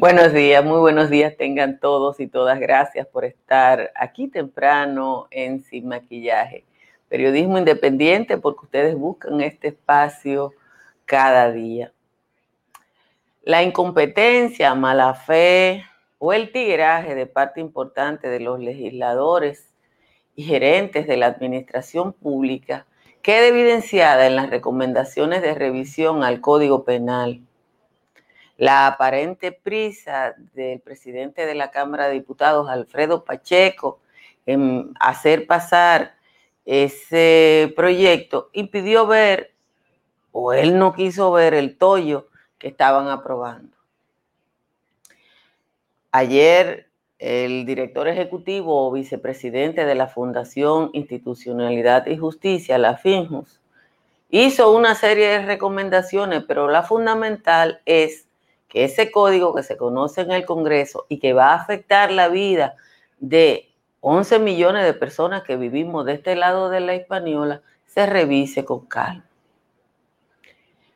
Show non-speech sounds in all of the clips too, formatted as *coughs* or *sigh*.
Buenos días, muy buenos días tengan todos y todas. Gracias por estar aquí temprano en Sin Maquillaje. Periodismo independiente porque ustedes buscan este espacio cada día. La incompetencia, mala fe o el tigraje de parte importante de los legisladores y gerentes de la administración pública queda evidenciada en las recomendaciones de revisión al Código Penal la aparente prisa del presidente de la Cámara de Diputados, Alfredo Pacheco, en hacer pasar ese proyecto, impidió ver, o él no quiso ver el tollo que estaban aprobando. Ayer el director ejecutivo o vicepresidente de la Fundación Institucionalidad y Justicia, la FINJUS, hizo una serie de recomendaciones, pero la fundamental es que ese código que se conoce en el Congreso y que va a afectar la vida de 11 millones de personas que vivimos de este lado de la española, se revise con calma.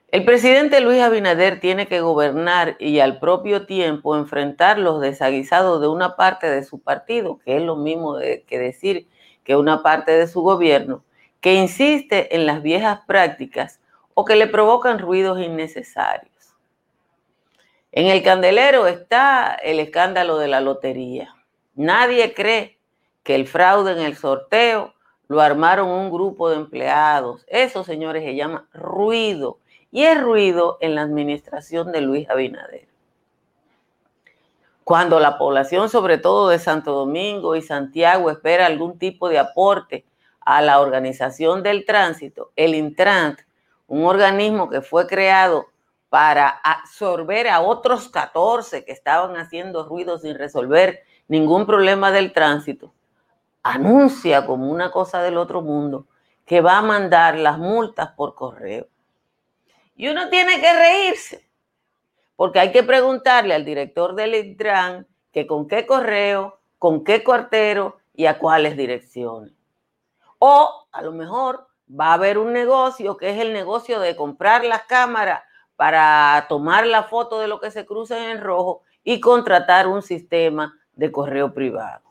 El presidente Luis Abinader tiene que gobernar y al propio tiempo enfrentar los desaguisados de una parte de su partido, que es lo mismo que decir que una parte de su gobierno, que insiste en las viejas prácticas o que le provocan ruidos innecesarios. En el candelero está el escándalo de la lotería. Nadie cree que el fraude en el sorteo lo armaron un grupo de empleados. Eso, señores, se llama ruido. Y es ruido en la administración de Luis Abinader. Cuando la población, sobre todo de Santo Domingo y Santiago, espera algún tipo de aporte a la organización del tránsito, el Intrant, un organismo que fue creado para absorber a otros 14 que estaban haciendo ruido sin resolver ningún problema del tránsito, anuncia como una cosa del otro mundo que va a mandar las multas por correo. Y uno tiene que reírse, porque hay que preguntarle al director del Intran que con qué correo, con qué cuartero y a cuáles direcciones. O a lo mejor va a haber un negocio que es el negocio de comprar las cámaras para tomar la foto de lo que se cruza en rojo y contratar un sistema de correo privado.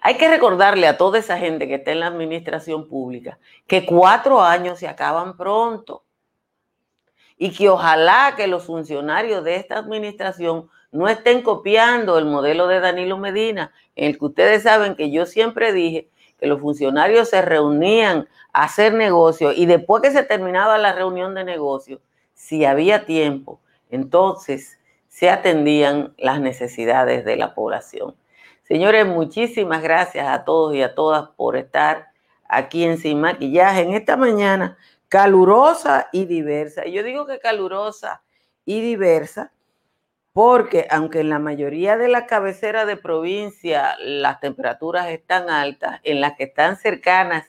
Hay que recordarle a toda esa gente que está en la administración pública que cuatro años se acaban pronto y que ojalá que los funcionarios de esta administración no estén copiando el modelo de Danilo Medina, en el que ustedes saben que yo siempre dije que los funcionarios se reunían a hacer negocio y después que se terminaba la reunión de negocio, si había tiempo, entonces se atendían las necesidades de la población. Señores, muchísimas gracias a todos y a todas por estar aquí en Sin Maquillaje en esta mañana calurosa y diversa. Yo digo que calurosa y diversa porque aunque en la mayoría de la cabecera de provincia las temperaturas están altas, en las que están cercanas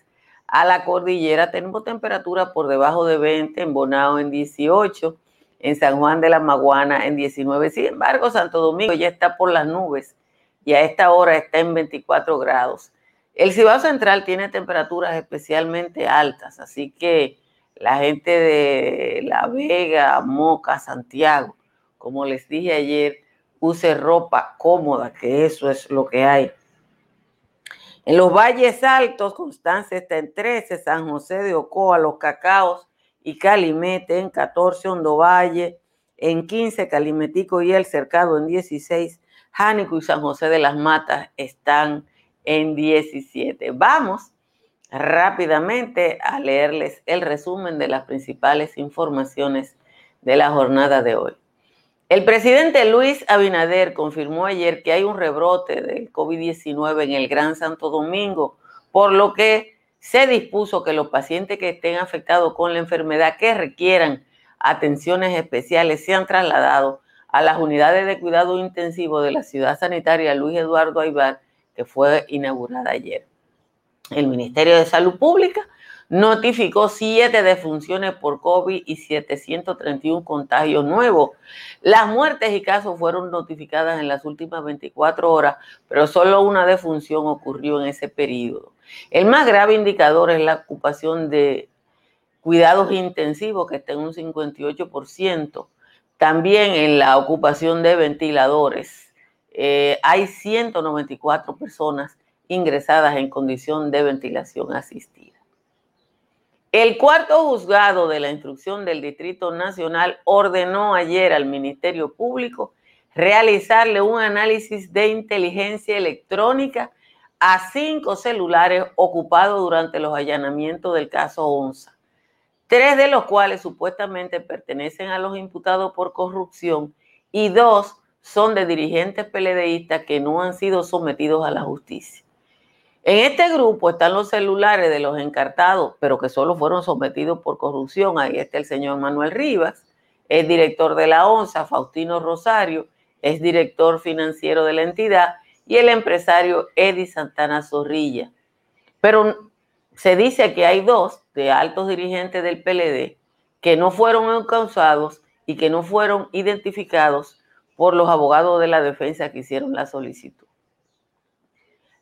a la cordillera tenemos temperatura por debajo de 20, en Bonao en 18, en San Juan de la Maguana en 19. Sin embargo, Santo Domingo ya está por las nubes y a esta hora está en 24 grados. El Cibao Central tiene temperaturas especialmente altas, así que la gente de La Vega, Moca, Santiago, como les dije ayer, use ropa cómoda, que eso es lo que hay. En los valles altos, Constancia está en 13, San José de Ocoa, Los Cacaos y Calimete en 14, Hondo Valle en 15, Calimetico y El Cercado en 16, Jánico y San José de las Matas están en 17. Vamos rápidamente a leerles el resumen de las principales informaciones de la jornada de hoy. El presidente Luis Abinader confirmó ayer que hay un rebrote del COVID-19 en el Gran Santo Domingo, por lo que se dispuso que los pacientes que estén afectados con la enfermedad que requieran atenciones especiales sean trasladados a las unidades de cuidado intensivo de la ciudad sanitaria Luis Eduardo Aybar, que fue inaugurada ayer. El Ministerio de Salud Pública notificó siete defunciones por COVID y 731 contagios nuevos. Las muertes y casos fueron notificadas en las últimas 24 horas, pero solo una defunción ocurrió en ese periodo. El más grave indicador es la ocupación de cuidados intensivos, que está en un 58%. También en la ocupación de ventiladores. Eh, hay 194 personas ingresadas en condición de ventilación asistida. El cuarto juzgado de la instrucción del Distrito Nacional ordenó ayer al Ministerio Público realizarle un análisis de inteligencia electrónica a cinco celulares ocupados durante los allanamientos del caso ONSA, tres de los cuales supuestamente pertenecen a los imputados por corrupción y dos son de dirigentes peledeístas que no han sido sometidos a la justicia. En este grupo están los celulares de los encartados, pero que solo fueron sometidos por corrupción. Ahí está el señor Manuel Rivas, es director de la ONSA, Faustino Rosario, es director financiero de la entidad, y el empresario Eddie Santana Zorrilla. Pero se dice que hay dos de altos dirigentes del PLD que no fueron encausados y que no fueron identificados por los abogados de la defensa que hicieron la solicitud.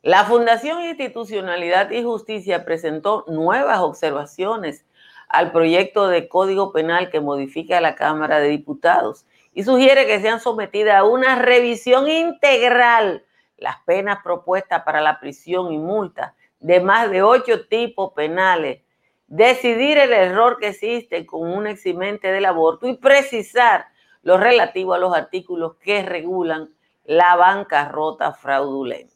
La Fundación Institucionalidad y Justicia presentó nuevas observaciones al proyecto de Código Penal que modifica la Cámara de Diputados y sugiere que sean sometidas a una revisión integral las penas propuestas para la prisión y multa de más de ocho tipos penales, decidir el error que existe con un eximente del aborto y precisar lo relativo a los artículos que regulan la bancarrota fraudulenta.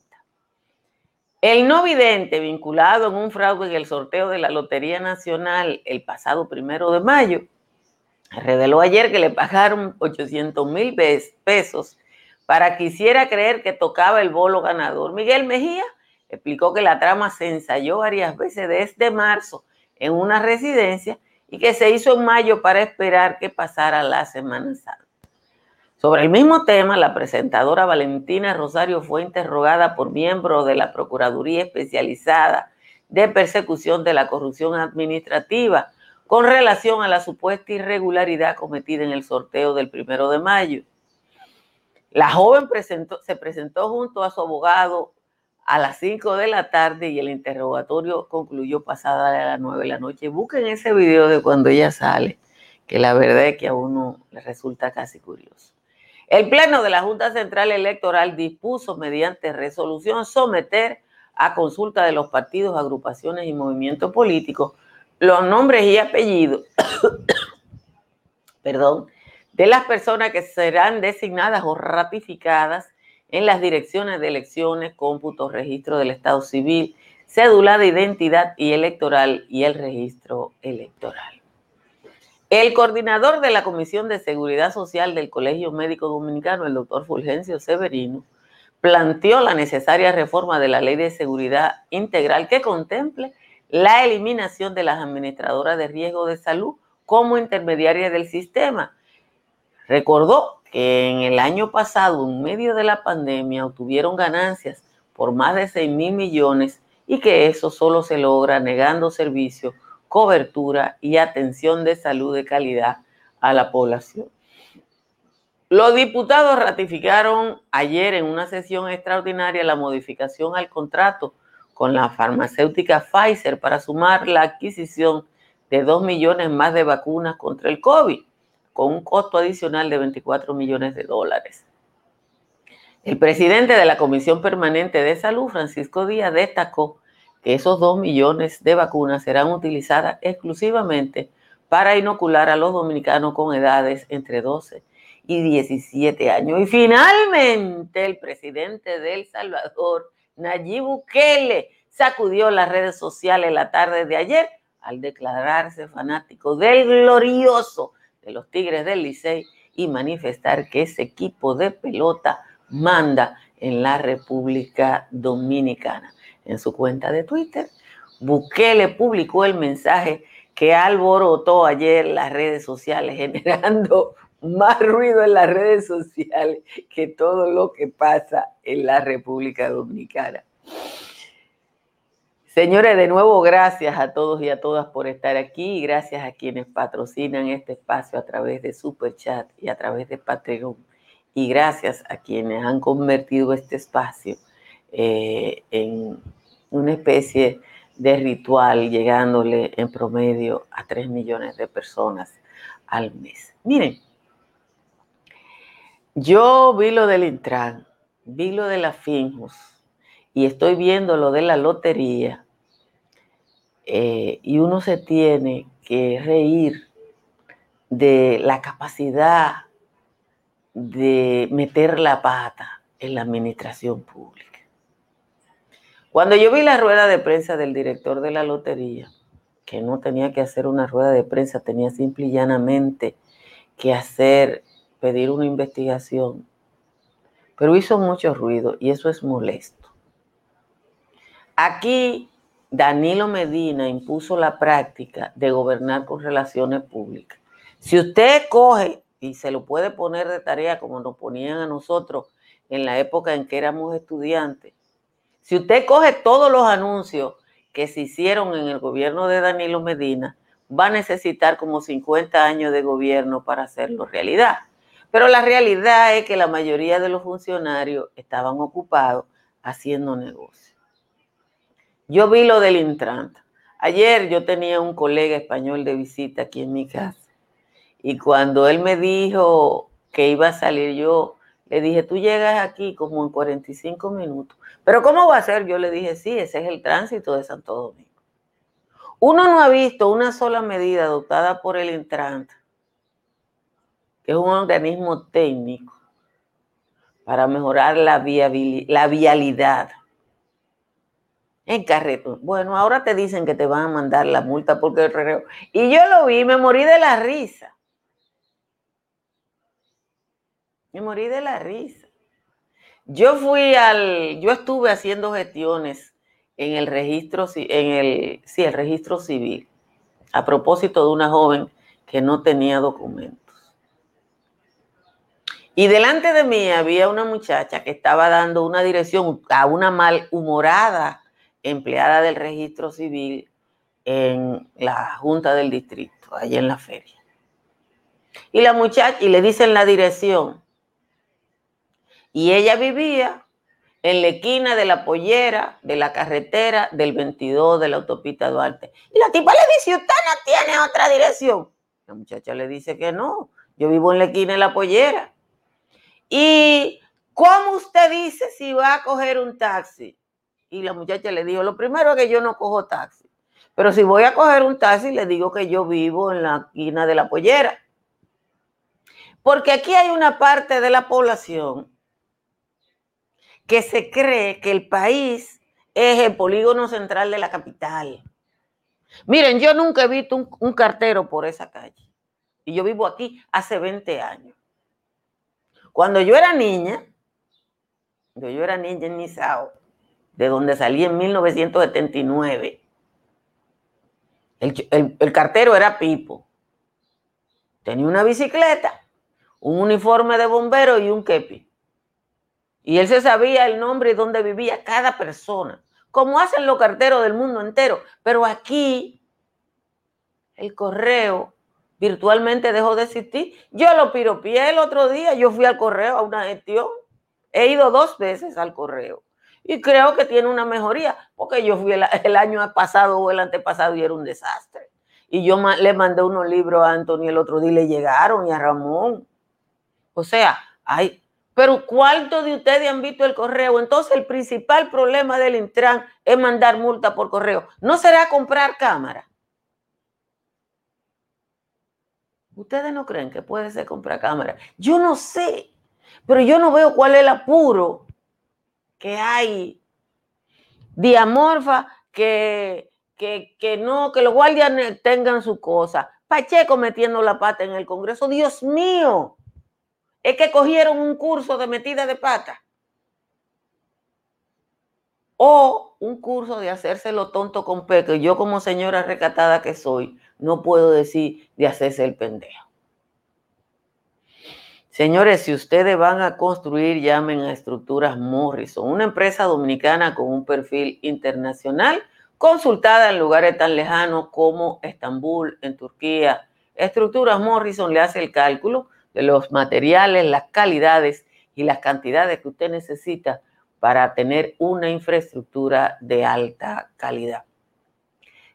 El no vidente vinculado en un fraude en el sorteo de la Lotería Nacional el pasado primero de mayo reveló ayer que le pagaron 800 mil pesos para que hiciera creer que tocaba el bolo ganador. Miguel Mejía explicó que la trama se ensayó varias veces desde marzo en una residencia y que se hizo en mayo para esperar que pasara la Semana Santa. Sobre el mismo tema, la presentadora Valentina Rosario fue interrogada por miembros de la Procuraduría Especializada de Persecución de la Corrupción Administrativa con relación a la supuesta irregularidad cometida en el sorteo del primero de mayo. La joven se presentó junto a su abogado a las 5 de la tarde y el interrogatorio concluyó pasada a las 9 de la noche. Busquen ese video de cuando ella sale, que la verdad es que a uno le resulta casi curioso. El Pleno de la Junta Central Electoral dispuso mediante resolución someter a consulta de los partidos, agrupaciones y movimientos políticos los nombres y apellidos, *coughs* perdón, de las personas que serán designadas o ratificadas en las direcciones de elecciones, cómputo, registro del Estado civil, cédula de identidad y electoral y el registro electoral. El coordinador de la Comisión de Seguridad Social del Colegio Médico Dominicano, el doctor Fulgencio Severino, planteó la necesaria reforma de la Ley de Seguridad Integral que contemple la eliminación de las administradoras de riesgo de salud como intermediarias del sistema. Recordó que en el año pasado, en medio de la pandemia, obtuvieron ganancias por más de 6 mil millones y que eso solo se logra negando servicios cobertura y atención de salud de calidad a la población. Los diputados ratificaron ayer en una sesión extraordinaria la modificación al contrato con la farmacéutica Pfizer para sumar la adquisición de 2 millones más de vacunas contra el COVID, con un costo adicional de 24 millones de dólares. El presidente de la Comisión Permanente de Salud, Francisco Díaz, destacó que esos dos millones de vacunas serán utilizadas exclusivamente para inocular a los dominicanos con edades entre 12 y 17 años. Y finalmente el presidente de El Salvador, Nayib Bukele, sacudió las redes sociales la tarde de ayer al declararse fanático del glorioso de los Tigres del Licey y manifestar que ese equipo de pelota manda en la República Dominicana en su cuenta de Twitter. Bukele publicó el mensaje que alborotó ayer las redes sociales, *laughs* generando más ruido en las redes sociales que todo lo que pasa en la República Dominicana. Señores, de nuevo, gracias a todos y a todas por estar aquí y gracias a quienes patrocinan este espacio a través de Super Chat y a través de Patreon. Y gracias a quienes han convertido este espacio eh, en una especie de ritual, llegándole en promedio a 3 millones de personas al mes. Miren, yo vi lo del Intran, vi lo de la Finjus y estoy viendo lo de la lotería eh, y uno se tiene que reír de la capacidad de meter la pata en la administración pública. Cuando yo vi la rueda de prensa del director de la lotería, que no tenía que hacer una rueda de prensa, tenía simple y llanamente que hacer pedir una investigación, pero hizo mucho ruido y eso es molesto. Aquí Danilo Medina impuso la práctica de gobernar con relaciones públicas. Si usted coge y se lo puede poner de tarea como nos ponían a nosotros en la época en que éramos estudiantes, si usted coge todos los anuncios que se hicieron en el gobierno de Danilo Medina, va a necesitar como 50 años de gobierno para hacerlo realidad. Pero la realidad es que la mayoría de los funcionarios estaban ocupados haciendo negocio. Yo vi lo del Intran. Ayer yo tenía un colega español de visita aquí en mi casa y cuando él me dijo que iba a salir yo, le dije, tú llegas aquí como en 45 minutos. Pero ¿cómo va a ser? Yo le dije, sí, ese es el tránsito de Santo Domingo. Uno no ha visto una sola medida adoptada por el Intran que es un organismo técnico para mejorar la, la vialidad en carreto. Bueno, ahora te dicen que te van a mandar la multa porque el. Y yo lo vi, me morí de la risa. Me morí de la risa. Yo fui al, yo estuve haciendo gestiones en el registro, en el, sí, el registro civil, a propósito de una joven que no tenía documentos. Y delante de mí había una muchacha que estaba dando una dirección a una malhumorada empleada del registro civil en la Junta del Distrito, allí en la feria. Y la muchacha, y le dicen la dirección. Y ella vivía en la esquina de la pollera, de la carretera del 22 de la autopista Duarte. Y la tipa le dice, usted no tiene otra dirección. La muchacha le dice que no, yo vivo en la esquina de la pollera. ¿Y cómo usted dice si va a coger un taxi? Y la muchacha le dijo, lo primero es que yo no cojo taxi. Pero si voy a coger un taxi, le digo que yo vivo en la esquina de la pollera. Porque aquí hay una parte de la población que se cree que el país es el polígono central de la capital. Miren, yo nunca he visto un, cartero por esa calle. Y yo vivo aquí hace 20 años. Cuando yo era niña, yo, yo era niña en Nizao, de donde salí en 1979, el, el cartero era Pipo. Tenía una bicicleta, un uniforme de bombero y un kepi. Y él se sabía el nombre y dónde vivía cada persona, como hacen los carteros del mundo entero. Pero aquí el correo virtualmente dejó de existir. Yo lo piropié el otro día, yo fui al correo a una gestión, he ido dos veces al correo y creo que tiene una mejoría, porque yo fui el, año pasado o el antepasado y era un desastre. Y yo le mandé unos libros a Antonio el otro día y le llegaron y a Ramón. O sea, hay, pero ¿cuántos de ustedes han visto el correo? Entonces el principal problema del Intran es mandar multa por correo. ¿No será comprar cámara? ¿Ustedes no creen que puede ser comprar cámara? Yo no sé, pero yo no veo cuál es el apuro que hay diamorfa que, que, que no, que los guardias tengan su cosa. Pacheco metiendo la pata en el Congreso. Dios mío, es que cogieron un curso de metida de pata. O un curso de hacerse lo tonto con peque. Yo como señora recatada que soy, no puedo decir de hacerse el pendejo. Señores, si ustedes van a construir, llamen a Estructuras Morrison, una empresa dominicana con un perfil internacional, consultada en lugares tan lejanos como Estambul, en Turquía. Estructuras Morrison le hace el cálculo de los materiales, las calidades y las cantidades que usted necesita para tener una infraestructura de alta calidad.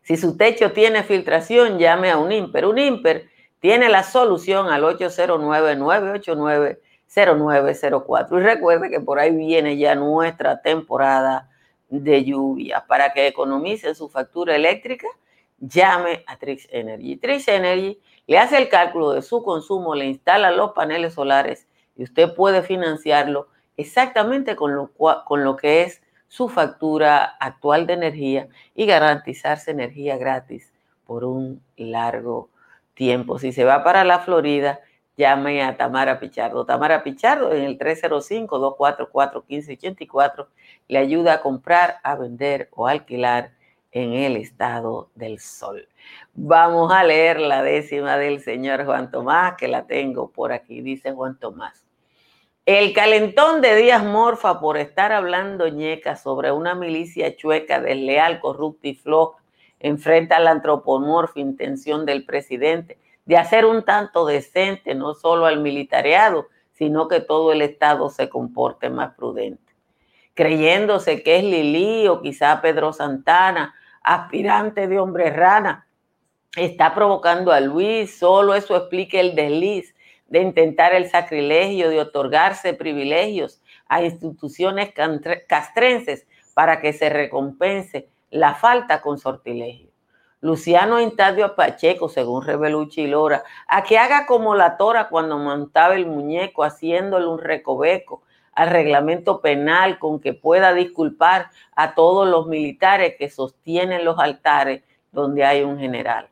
Si su techo tiene filtración, llame a un IMPER. Un IMPER tiene la solución al 809-989-0904. Y recuerde que por ahí viene ya nuestra temporada de lluvia. Para que economice su factura eléctrica, llame a Trix Energy. Trix Energy le hace el cálculo de su consumo, le instala los paneles solares y usted puede financiarlo exactamente con lo, con lo que es su factura actual de energía y garantizarse energía gratis por un largo tiempo. Si se va para la Florida, llame a Tamara Pichardo. Tamara Pichardo en el 305-244-1584 le ayuda a comprar, a vender o alquilar en el estado del sol. Vamos a leer la décima del señor Juan Tomás, que la tengo por aquí, dice Juan Tomás. El calentón de Díaz Morfa por estar hablando ñeca sobre una milicia chueca desleal, corrupta y floja enfrenta la antropomorfa intención del presidente de hacer un tanto decente no solo al militareado, sino que todo el Estado se comporte más prudente. Creyéndose que es Lili o quizá Pedro Santana, aspirante de hombre rana, está provocando a Luis, solo eso explica el desliz de intentar el sacrilegio, de otorgarse privilegios a instituciones castrenses para que se recompense la falta con sortilegio. Luciano Intadio a Pacheco, según Reveluchi Lora, a que haga como la tora cuando montaba el muñeco, haciéndole un recoveco al reglamento penal con que pueda disculpar a todos los militares que sostienen los altares donde hay un general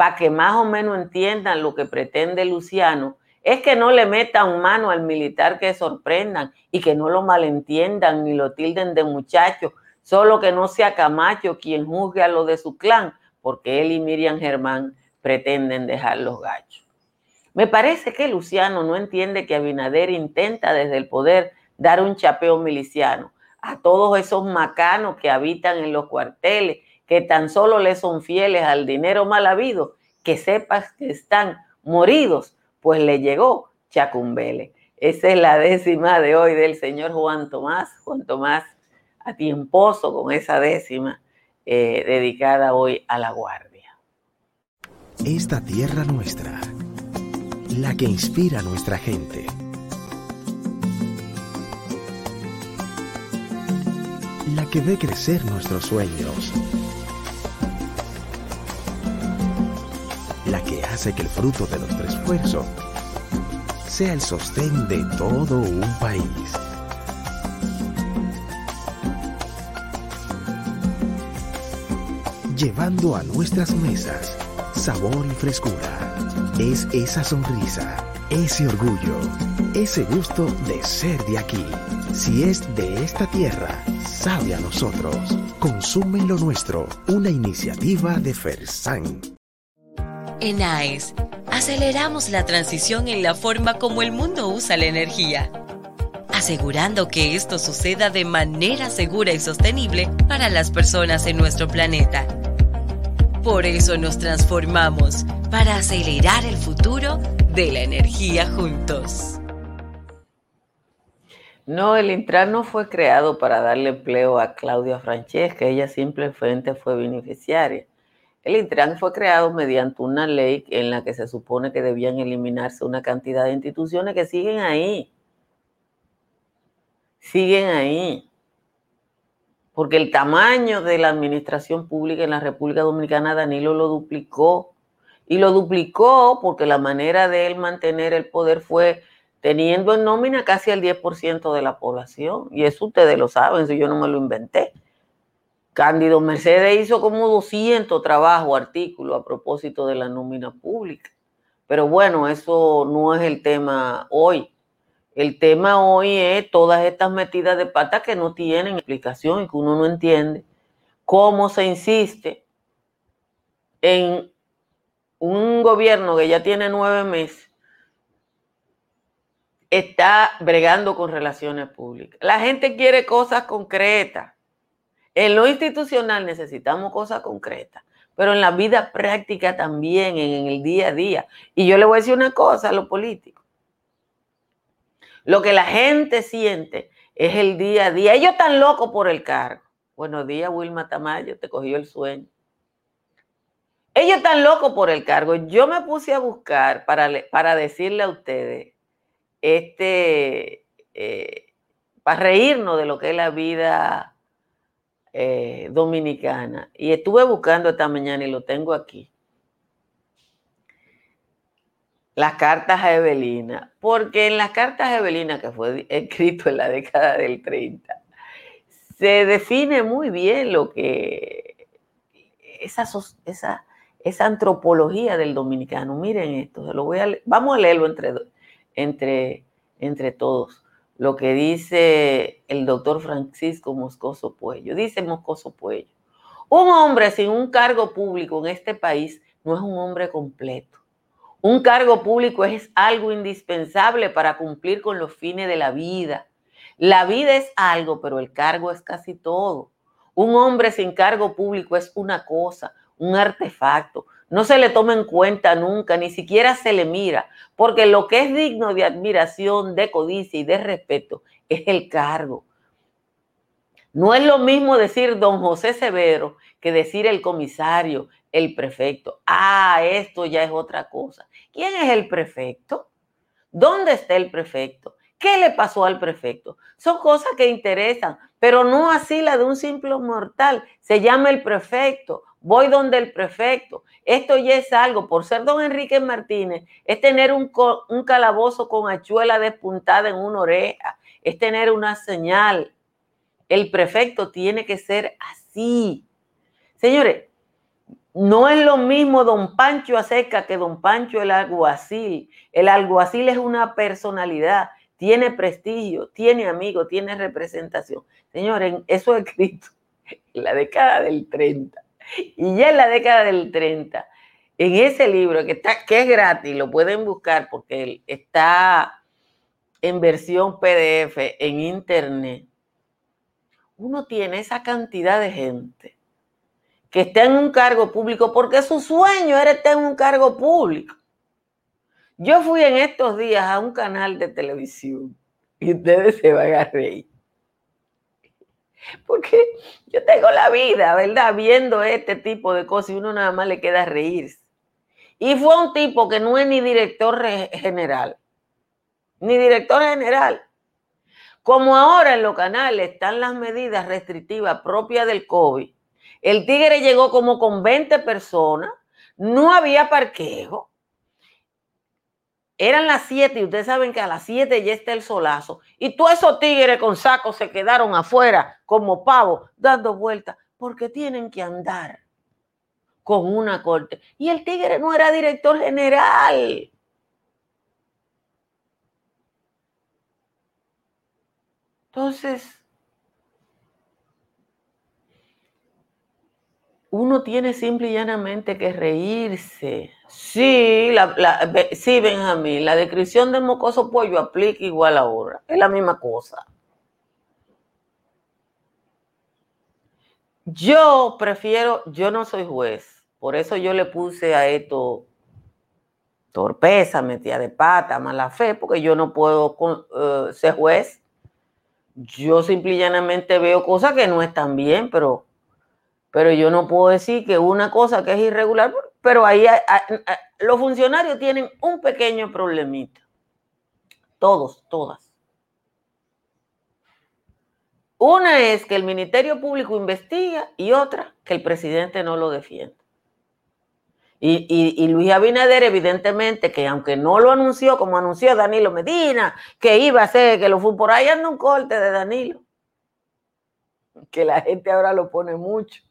para que más o menos entiendan lo que pretende Luciano, es que no le metan mano al militar que sorprendan y que no lo malentiendan ni lo tilden de muchacho, solo que no sea Camacho quien juzgue a lo de su clan, porque él y Miriam Germán pretenden dejar los gachos. Me parece que Luciano no entiende que Abinader intenta desde el poder dar un chapeo miliciano a todos esos macanos que habitan en los cuarteles que tan solo le son fieles al dinero mal habido, que sepas que están moridos, pues le llegó Chacumbele. Esa es la décima de hoy del señor Juan Tomás, Juan Tomás a tiemposo con esa décima eh, dedicada hoy a la guardia. Esta tierra nuestra, la que inspira a nuestra gente. La que ve crecer nuestros sueños la que hace que el fruto de nuestro esfuerzo sea el sostén de todo un país. Llevando a nuestras mesas sabor y frescura. Es esa sonrisa, ese orgullo, ese gusto de ser de aquí. Si es de esta tierra, sabe a nosotros. Consume lo nuestro, una iniciativa de Fersan. En AES, aceleramos la transición en la forma como el mundo usa la energía, asegurando que esto suceda de manera segura y sostenible para las personas en nuestro planeta. Por eso nos transformamos, para acelerar el futuro de la energía juntos. No, el Intran no fue creado para darle empleo a Claudia Francesca, ella simplemente fue beneficiaria. El Intran fue creado mediante una ley en la que se supone que debían eliminarse una cantidad de instituciones que siguen ahí. Siguen ahí. Porque el tamaño de la administración pública en la República Dominicana, Danilo lo duplicó. Y lo duplicó porque la manera de él mantener el poder fue teniendo en nómina casi el 10% de la población. Y eso ustedes lo saben, si yo no me lo inventé. Cándido Mercedes hizo como 200 trabajos, artículos a propósito de la nómina pública. Pero bueno, eso no es el tema hoy. El tema hoy es todas estas metidas de pata que no tienen explicación y que uno no entiende cómo se insiste en un gobierno que ya tiene nueve meses está bregando con relaciones públicas. La gente quiere cosas concretas. En lo institucional necesitamos cosas concretas, pero en la vida práctica también, en el día a día. Y yo le voy a decir una cosa a los políticos. Lo que la gente siente es el día a día. Ellos están locos por el cargo. Buenos días, Wilma Tamayo, te cogió el sueño. Ellos están locos por el cargo. Yo me puse a buscar para, para decirle a ustedes, este, eh, para reírnos de lo que es la vida eh, dominicana. Y estuve buscando esta mañana y lo tengo aquí. Las cartas a Evelina, porque en las cartas a Evelina, que fue *laughs* escrito en la década del 30, se define muy bien lo que esa, esa, esa antropología del dominicano. Miren esto, lo voy a vamos a leerlo entre, entre, entre todos. Lo que dice el doctor Francisco Moscoso Puello. Dice Moscoso Puello, un hombre sin un cargo público en este país no es un hombre completo. Un cargo público es algo indispensable para cumplir con los fines de la vida. La vida es algo, pero el cargo es casi todo. Un hombre sin cargo público es una cosa, un artefacto. No se le toma en cuenta nunca, ni siquiera se le mira, porque lo que es digno de admiración, de codicia y de respeto es el cargo. No es lo mismo decir don José Severo que decir el comisario, el prefecto. Ah, esto ya es otra cosa. ¿Quién es el prefecto? ¿Dónde está el prefecto? ¿Qué le pasó al prefecto? Son cosas que interesan, pero no así la de un simple mortal. Se llama el prefecto. Voy donde el prefecto. Esto ya es algo. Por ser don Enrique Martínez, es tener un, calabozo con hachuela despuntada en una oreja. Es tener una señal. El prefecto tiene que ser así. Señores, no es lo mismo don Pancho Acerca que don Pancho el alguacil. El alguacil es una personalidad, tiene prestigio, tiene amigos, tiene representación. Señores, eso es escrito en la década del 30. Y ya en la década del 30, en ese libro que, está, que es gratis, lo pueden buscar porque está en versión PDF en internet, uno tiene esa cantidad de gente que está en un cargo público, porque su sueño era estar en un cargo público. Yo fui en estos días a un canal de televisión y ustedes se van a reír. *laughs* Porque yo tengo la vida, ¿verdad? Viendo este tipo de cosas y uno nada más le queda reírse. Y fue un tipo que no es ni director general, ni director general. Como ahora en los canales están las medidas restrictivas propias del COVID, el tigre llegó como con 20 personas, no había parqueo. Eran las 7 y ustedes saben que a las 7 ya está el solazo. Y todos esos tigres con sacos se quedaron afuera como pavos dando vueltas porque tienen que andar con una corte. Y el tigre no era director general. Entonces, uno tiene simple y llanamente que reírse. Sí, sí, Benjamín, la descripción del mocoso pollo aplica igual ahora. Es la misma cosa. Yo prefiero, yo no soy juez, por eso yo le puse a esto torpeza, metida de pata, mala fe, porque yo no puedo eh, ser juez. Yo simple y llanamente veo cosas que no están bien, pero pero yo no puedo decir que una cosa que es irregular, pero ahí los funcionarios tienen un pequeño problemita. Todos, todas. Una es que el Ministerio Público investiga y otra que el presidente no lo defiende. Y, y, Luis Abinader, evidentemente, que aunque no lo anunció como anunció Danilo Medina, que iba a ser, que lo fue por ahí, anda un corte de Danilo. Que la gente ahora lo pone mucho.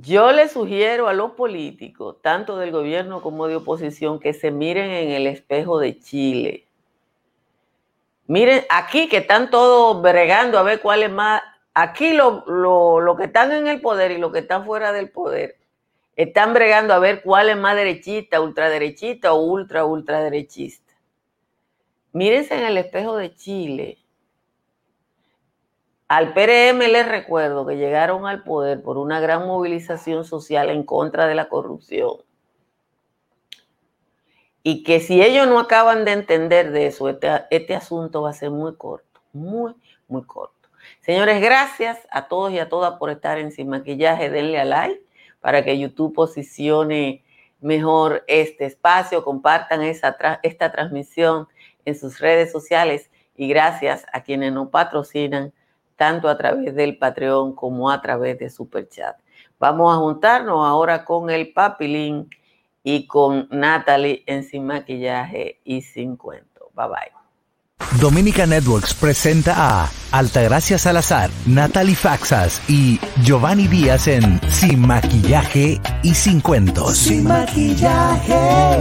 Yo le sugiero a los políticos, tanto del gobierno como de oposición, que se miren en el espejo de Chile. Miren, aquí que están todos bregando a ver cuál es más. Aquí lo, que están en el poder y lo que están fuera del poder están bregando a ver cuál es más derechita, ultraderechita o ultra ultraderechista. Mírense en el espejo de Chile. Al PRM les recuerdo que llegaron al poder por una gran movilización social en contra de la corrupción. Y que si ellos no acaban de entender de eso, este, este asunto va a ser muy corto, muy, muy corto. Señores, gracias a todos y a todas por estar en Sin Maquillaje. Denle a like para que YouTube posicione mejor este espacio. Compartan esta transmisión en sus redes sociales. Y gracias a quienes nos patrocinan, tanto a través del Patreon como a través de Superchat. Vamos a juntarnos ahora con el Papilín y con Natalie en Sin Maquillaje y Sin Cuento. Bye bye. Dominica Networks presenta a Altagracia Salazar, Natalie Faxas y Giovanni Díaz en Sin Maquillaje y Sin Cuentos. Sin Maquillaje.